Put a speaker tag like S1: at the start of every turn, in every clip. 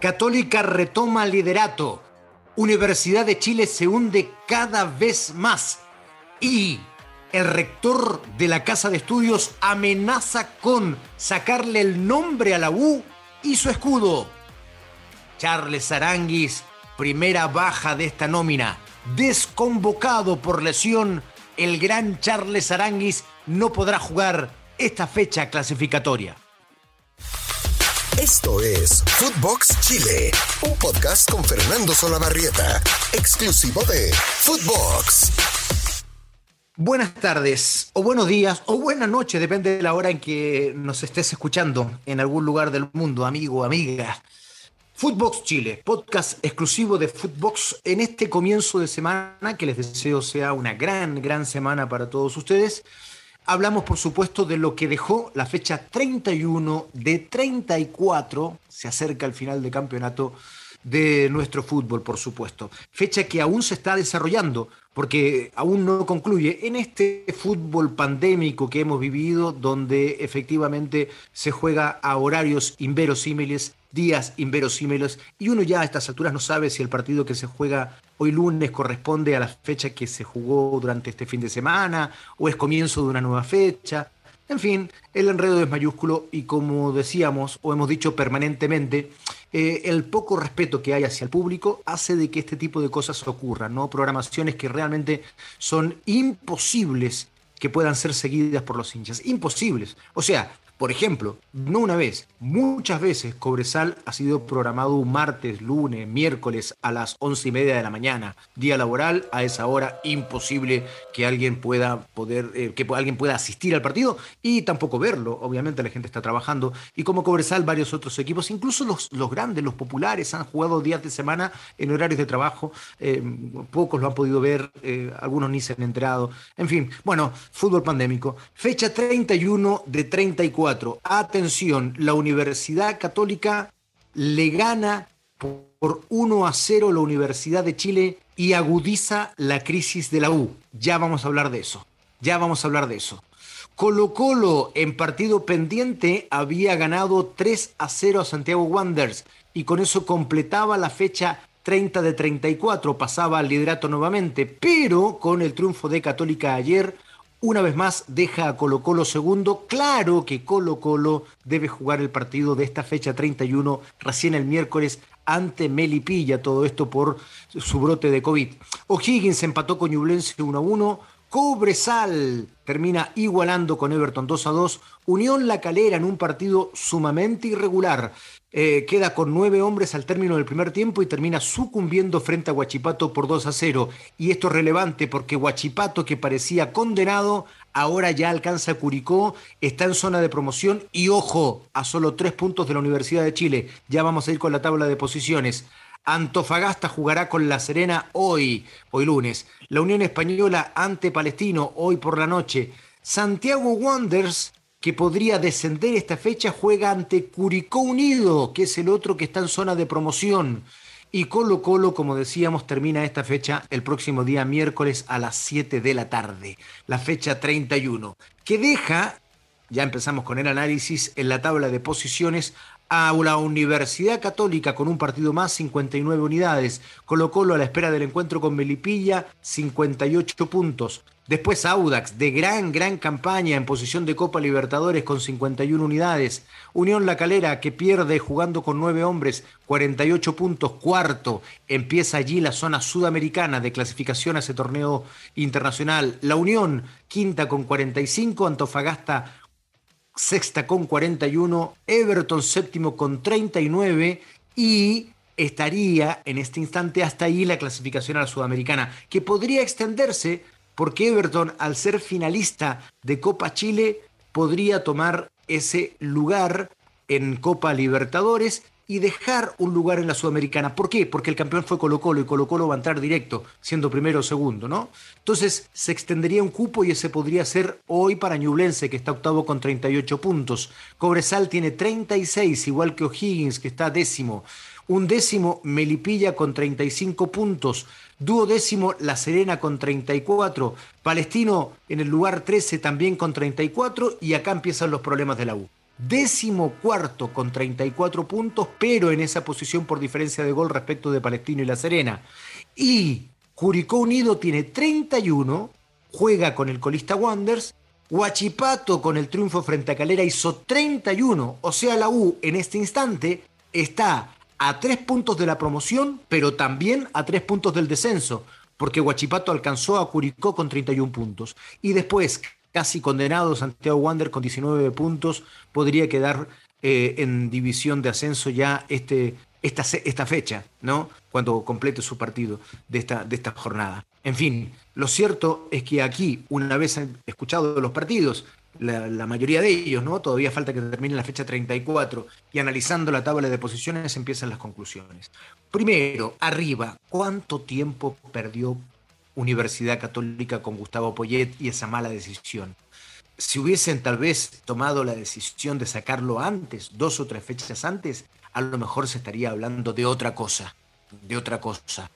S1: Católica retoma liderato. Universidad de Chile se hunde cada vez más. Y el rector de la Casa de Estudios amenaza con sacarle el nombre a la U y su escudo. Charles Aranguis, primera baja de esta nómina. Desconvocado por lesión, el gran Charles Aranguis no podrá jugar esta fecha clasificatoria.
S2: Esto es Footbox Chile, un podcast con Fernando Solabarrieta, exclusivo de Footbox.
S1: Buenas tardes, o buenos días, o buenas noches, depende de la hora en que nos estés escuchando en algún lugar del mundo, amigo, amiga. Footbox Chile, podcast exclusivo de Footbox en este comienzo de semana, que les deseo sea una gran, gran semana para todos ustedes. Hablamos, por supuesto, de lo que dejó la fecha 31 de 34, se acerca el final de campeonato de nuestro fútbol, por supuesto. Fecha que aún se está desarrollando, porque aún no concluye en este fútbol pandémico que hemos vivido, donde efectivamente se juega a horarios inverosímiles días inverosímiles y uno ya a estas alturas no sabe si el partido que se juega hoy lunes corresponde a la fecha que se jugó durante este fin de semana o es comienzo de una nueva fecha. En fin, el enredo es mayúsculo y como decíamos o hemos dicho permanentemente, eh, el poco respeto que hay hacia el público hace de que este tipo de cosas ocurran, ¿no? Programaciones que realmente son imposibles que puedan ser seguidas por los hinchas. Imposibles. O sea, por ejemplo, no una vez, muchas veces Cobresal ha sido programado un martes, lunes, miércoles a las once y media de la mañana, día laboral, a esa hora imposible que alguien pueda poder, eh, que alguien pueda asistir al partido y tampoco verlo. Obviamente la gente está trabajando y como Cobresal, varios otros equipos, incluso los, los grandes, los populares, han jugado días de semana en horarios de trabajo. Eh, pocos lo han podido ver, eh, algunos ni se han enterado. En fin, bueno, fútbol pandémico. Fecha 31 de 34 Atención, la Universidad Católica le gana por 1 a 0 la Universidad de Chile y agudiza la crisis de la U. Ya vamos a hablar de eso. Ya vamos a hablar de eso. Colo Colo en partido pendiente había ganado 3 a 0 a Santiago Wanderers y con eso completaba la fecha 30 de 34, pasaba al liderato nuevamente, pero con el triunfo de Católica ayer una vez más deja a Colo Colo segundo. Claro que Colo Colo debe jugar el partido de esta fecha 31 recién el miércoles ante Melipilla, todo esto por su brote de COVID. O'Higgins empató con Ñublense 1 a 1. Cobresal termina igualando con Everton 2 a 2. Unión La Calera en un partido sumamente irregular. Eh, queda con nueve hombres al término del primer tiempo y termina sucumbiendo frente a Huachipato por 2 a 0. Y esto es relevante porque Huachipato, que parecía condenado, ahora ya alcanza Curicó, está en zona de promoción y ojo, a solo tres puntos de la Universidad de Chile. Ya vamos a ir con la tabla de posiciones. Antofagasta jugará con La Serena hoy, hoy lunes. La Unión Española ante Palestino hoy por la noche. Santiago Wanderers que podría descender esta fecha juega ante Curicó Unido, que es el otro que está en zona de promoción. Y Colo Colo, como decíamos, termina esta fecha el próximo día miércoles a las 7 de la tarde, la fecha 31, que deja, ya empezamos con el análisis, en la tabla de posiciones a la Universidad Católica con un partido más, 59 unidades. Colo Colo a la espera del encuentro con Melipilla, 58 puntos. Después Audax, de gran, gran campaña en posición de Copa Libertadores con 51 unidades. Unión La Calera, que pierde jugando con nueve hombres, 48 puntos. Cuarto, empieza allí la zona sudamericana de clasificación a ese torneo internacional. La Unión, quinta con 45. Antofagasta, sexta con 41. Everton, séptimo con 39. Y estaría en este instante hasta ahí la clasificación a la sudamericana, que podría extenderse porque Everton, al ser finalista de Copa Chile, podría tomar ese lugar en Copa Libertadores y dejar un lugar en la Sudamericana. ¿Por qué? Porque el campeón fue Colo Colo y Colo Colo va a entrar directo, siendo primero o segundo, ¿no? Entonces se extendería un cupo y ese podría ser hoy para Ñublense, que está octavo con 38 puntos. Cobresal tiene 36, igual que O'Higgins, que está décimo. Un décimo, Melipilla con 35 puntos. Duodécimo, La Serena con 34. Palestino en el lugar 13 también con 34. Y acá empiezan los problemas de la U. décimo cuarto con 34 puntos, pero en esa posición por diferencia de gol respecto de Palestino y La Serena. Y Curicó Unido tiene 31, juega con el colista Wanders. Huachipato con el triunfo frente a Calera hizo 31, o sea, la U en este instante está a tres puntos de la promoción, pero también a tres puntos del descenso, porque Huachipato alcanzó a Curicó con 31 puntos. Y después, casi condenado, Santiago Wander con 19 puntos, podría quedar eh, en división de ascenso ya este, esta, esta fecha, ¿no? Cuando complete su partido de esta, de jornada. En fin, lo cierto es que aquí, una vez escuchado los partidos, la, mayoría de ellos, ¿no? Todavía falta que termine la fecha 34 y analizando la tabla de posiciones empiezan las conclusiones. Primero, arriba, ¿cuánto tiempo perdió Universidad Católica con Gustavo Poyet y esa mala decisión? Si hubiesen tal vez tomado la decisión de sacarlo antes, dos o tres fechas antes, a lo mejor se estaría hablando de otra cosa, de otra cosa.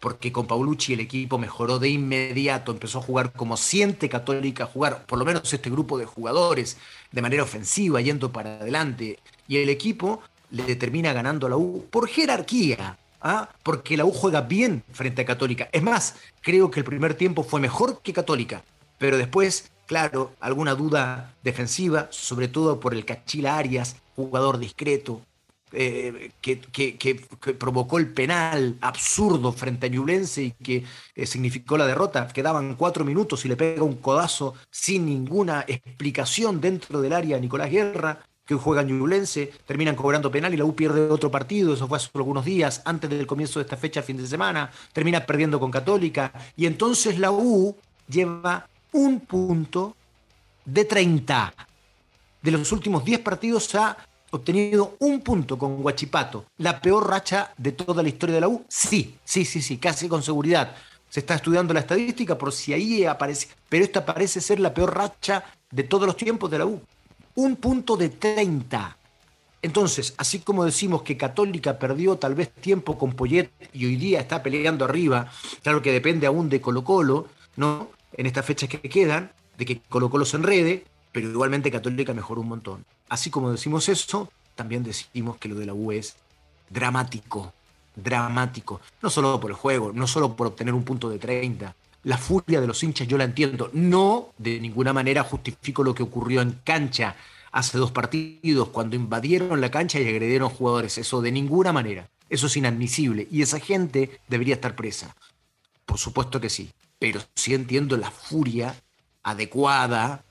S1: Porque con Paulucci el equipo mejoró de inmediato, empezó a jugar como siente Católica jugar, por lo menos este grupo de jugadores, de manera ofensiva, yendo para adelante, y el equipo le termina ganando a la U por jerarquía, ¿ah? porque la U juega bien frente a Católica. Es más, creo que el primer tiempo fue mejor que Católica, pero después, claro, alguna duda defensiva, sobre todo por el Cachila Arias, jugador discreto, eh, que, provocó el penal absurdo frente a Ñublense y que eh, significó la derrota. Quedaban cuatro minutos y le pega un codazo sin ninguna explicación dentro del área a Nicolás Guerra, que hoy juega Ñublense, terminan cobrando penal y la U pierde otro partido, eso fue hace algunos días, antes del comienzo de esta fecha, fin de semana, termina perdiendo con Católica, y entonces la U lleva un punto de 30. De los últimos 10 partidos ha obtenido un punto con Guachipato. ¿La peor racha de toda la historia de la U? Sí, sí, sí, sí, casi con seguridad. Se está estudiando la estadística por si ahí aparece, pero esta parece ser la peor racha de todos los tiempos de la U. Un punto de 30. Entonces, así como decimos que Católica perdió tal vez tiempo con Poyet y hoy día está peleando arriba, claro que depende aún de Colo Colo, ¿no? En estas fechas que quedan, de que Colo Colo se enrede, pero igualmente Católica mejoró un montón. Así como decimos eso, también decimos que lo de la U es dramático, dramático. No solo por el juego, no solo por obtener un punto de 30. La furia de los hinchas yo la entiendo. No de ninguna manera justifico lo que ocurrió en cancha hace dos partidos, cuando invadieron la cancha y agredieron jugadores. Eso de ninguna manera. Eso es inadmisible. Y esa gente debería estar presa. Por supuesto que sí. Pero sí entiendo la furia adecuada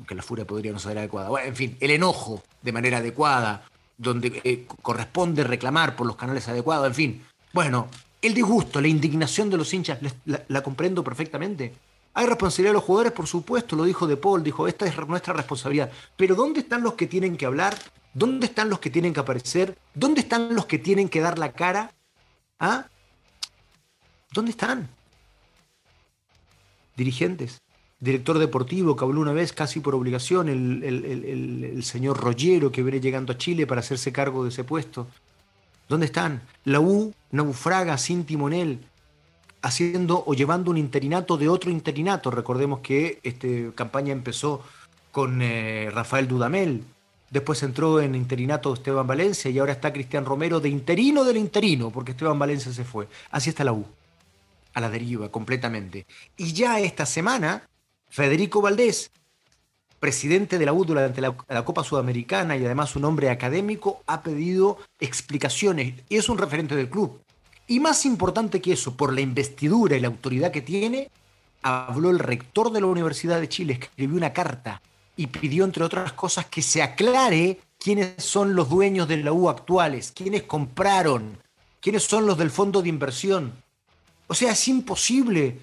S1: aunque la furia podría no ser adecuada. En fin, el enojo de manera adecuada, donde eh, corresponde reclamar por los canales adecuados, en fin. Bueno, el disgusto, la indignación de los hinchas, la, comprendo perfectamente. Hay responsabilidad de los jugadores, por supuesto, lo dijo De Paul, dijo, esta es nuestra responsabilidad. Pero ¿dónde están los que tienen que hablar? ¿Dónde están los que tienen que aparecer? ¿Dónde están los que tienen que dar la cara? ¿Ah? ¿Dónde están? Dirigentes director deportivo que habló una vez casi por obligación, el, señor Rollero que viene llegando a Chile para hacerse cargo de ese puesto. ¿Dónde están? La U naufraga sin timonel, haciendo o llevando un interinato de otro interinato. Recordemos que esta campaña empezó con eh, Rafael Dudamel, después entró en interinato Esteban Valencia y ahora está Cristian Romero de interino del interino, porque Esteban Valencia se fue. Así está la U, a la deriva completamente. Y ya esta semana Federico Valdés, presidente de la U durante la, Copa Sudamericana y además un hombre académico, ha pedido explicaciones y es un referente del club. Y más importante que eso, por la investidura y la autoridad que tiene, habló el rector de la Universidad de Chile, escribió una carta y pidió, entre otras cosas, que se aclare quiénes son los dueños de la U actuales, quiénes compraron, quiénes son los del fondo de inversión. O sea, es imposible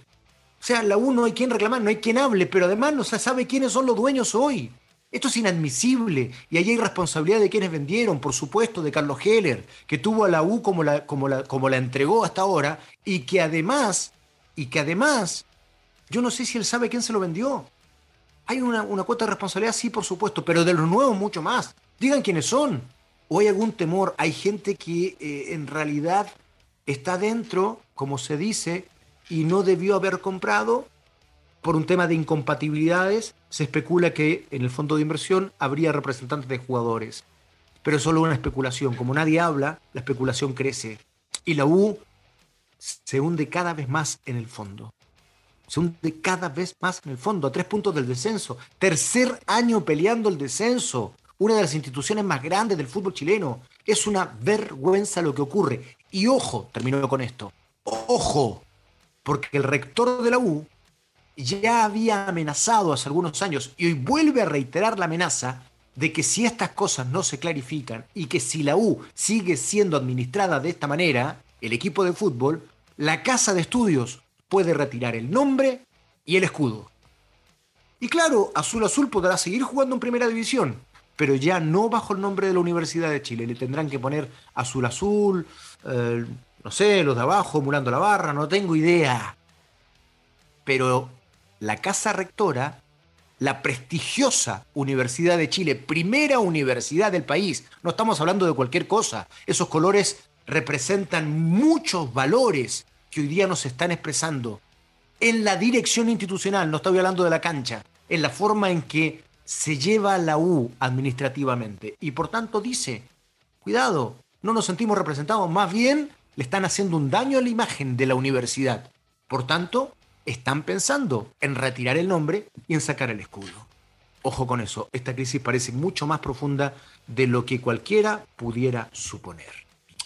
S1: o sea, la U no hay quien reclamar, no hay quien hable, pero además no se sabe quiénes son los dueños hoy. Esto es inadmisible y ahí hay responsabilidad de quienes vendieron, por supuesto, de Carlos Heller, que tuvo a la U como la, como la, como la entregó hasta ahora y que además, y que además, yo no sé si él sabe quién se lo vendió. Hay una, cuota de responsabilidad, sí, por supuesto, pero de los nuevos mucho más. Digan quiénes son. O hay algún temor, hay gente que eh, en realidad está dentro, como se dice, y no debió haber comprado por un tema de incompatibilidades, se especula que en el fondo de inversión habría representantes de jugadores. Pero es solo una especulación. Como nadie habla, la especulación crece. Y la U se hunde cada vez más en el fondo. Se hunde cada vez más en el fondo, a tres puntos del descenso. Tercer año peleando el descenso. Una de las instituciones más grandes del fútbol chileno. Es una vergüenza lo que ocurre. Y ojo, termino con esto. Ojo, porque el rector de la U ya había amenazado hace algunos años y hoy vuelve a reiterar la amenaza de que si estas cosas no se clarifican y que si la U sigue siendo administrada de esta manera, el equipo de fútbol, la casa de estudios puede retirar el nombre y el escudo. Y claro, Azul Azul podrá seguir jugando en primera división, pero ya no bajo el nombre de la Universidad de Chile. Le tendrán que poner Azul Azul, eh, no sé, los de abajo, emulando la barra, no tengo idea. Pero la casa rectora, la prestigiosa Universidad de Chile, primera universidad del país, no estamos hablando de cualquier cosa, esos colores representan muchos valores que hoy día nos están expresando en la dirección institucional, no estoy hablando de la cancha, en la forma en que se lleva la U administrativamente. Y por tanto dice, cuidado, no nos sentimos representados, más bien le están haciendo un daño a la imagen de la universidad. Por tanto, están pensando en retirar el nombre y en sacar el escudo. Ojo con eso, esta crisis parece mucho más profunda de lo que cualquiera pudiera suponer.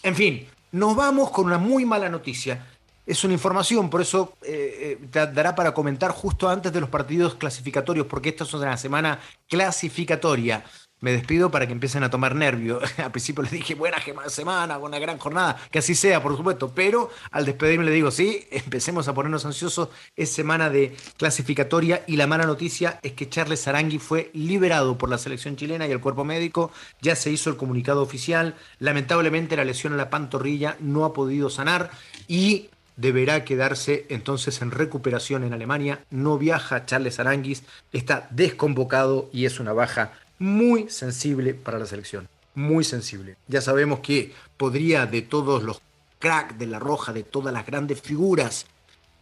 S1: En fin, nos vamos con una muy mala noticia. Es una información, por eso eh, eh, dará para comentar justo antes de los partidos clasificatorios, porque esta es una semana clasificatoria me despido para que empiecen a tomar nervio. al principio les dije, buena semana, buena gran jornada, que así sea, por supuesto, pero al despedirme le digo, sí, empecemos a ponernos ansiosos, es semana de clasificatoria y la mala noticia es que Charles Arangui fue liberado por la selección chilena y el cuerpo médico, ya se hizo el comunicado oficial, lamentablemente la lesión en la pantorrilla no ha podido sanar y deberá quedarse entonces en recuperación en Alemania. No viaja Charles Aranguis, está desconvocado y es una baja muy sensible para la selección. Muy sensible. Ya sabemos que podría de todos los cracks de la roja, de todas las grandes figuras,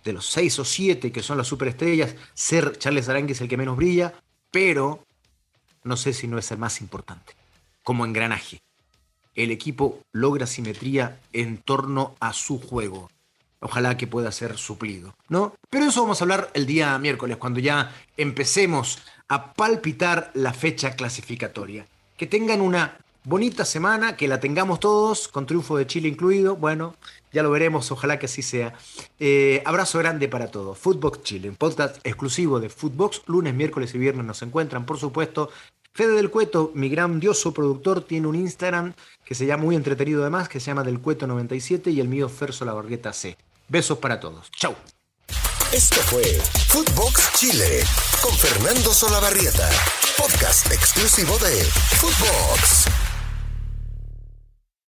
S1: de los seis o siete que son las superestrellas, ser Charles Aranguis el que menos brilla, pero no sé si no es el más importante. Como engranaje. El equipo logra simetría en torno a su juego. Ojalá que pueda ser suplido, ¿no? Pero eso vamos a hablar el día miércoles, cuando ya empecemos a palpitar la fecha clasificatoria. Que tengan una bonita semana, que la tengamos todos, con triunfo de Chile incluido. Bueno, ya lo veremos, ojalá que así sea. Eh, abrazo grande para todos. Footbox Chile, un podcast exclusivo de Footbox. Lunes, miércoles y viernes nos encuentran, por supuesto. Fede del Cueto, mi grandioso productor, tiene un Instagram que se llama muy entretenido además, que se llama Del Cueto 97 y el mío Ferso La Bargueta C. Besos para todos. Chau.
S2: Esto fue Footbox Chile con Fernando Solabarrieta, podcast exclusivo de Footbox.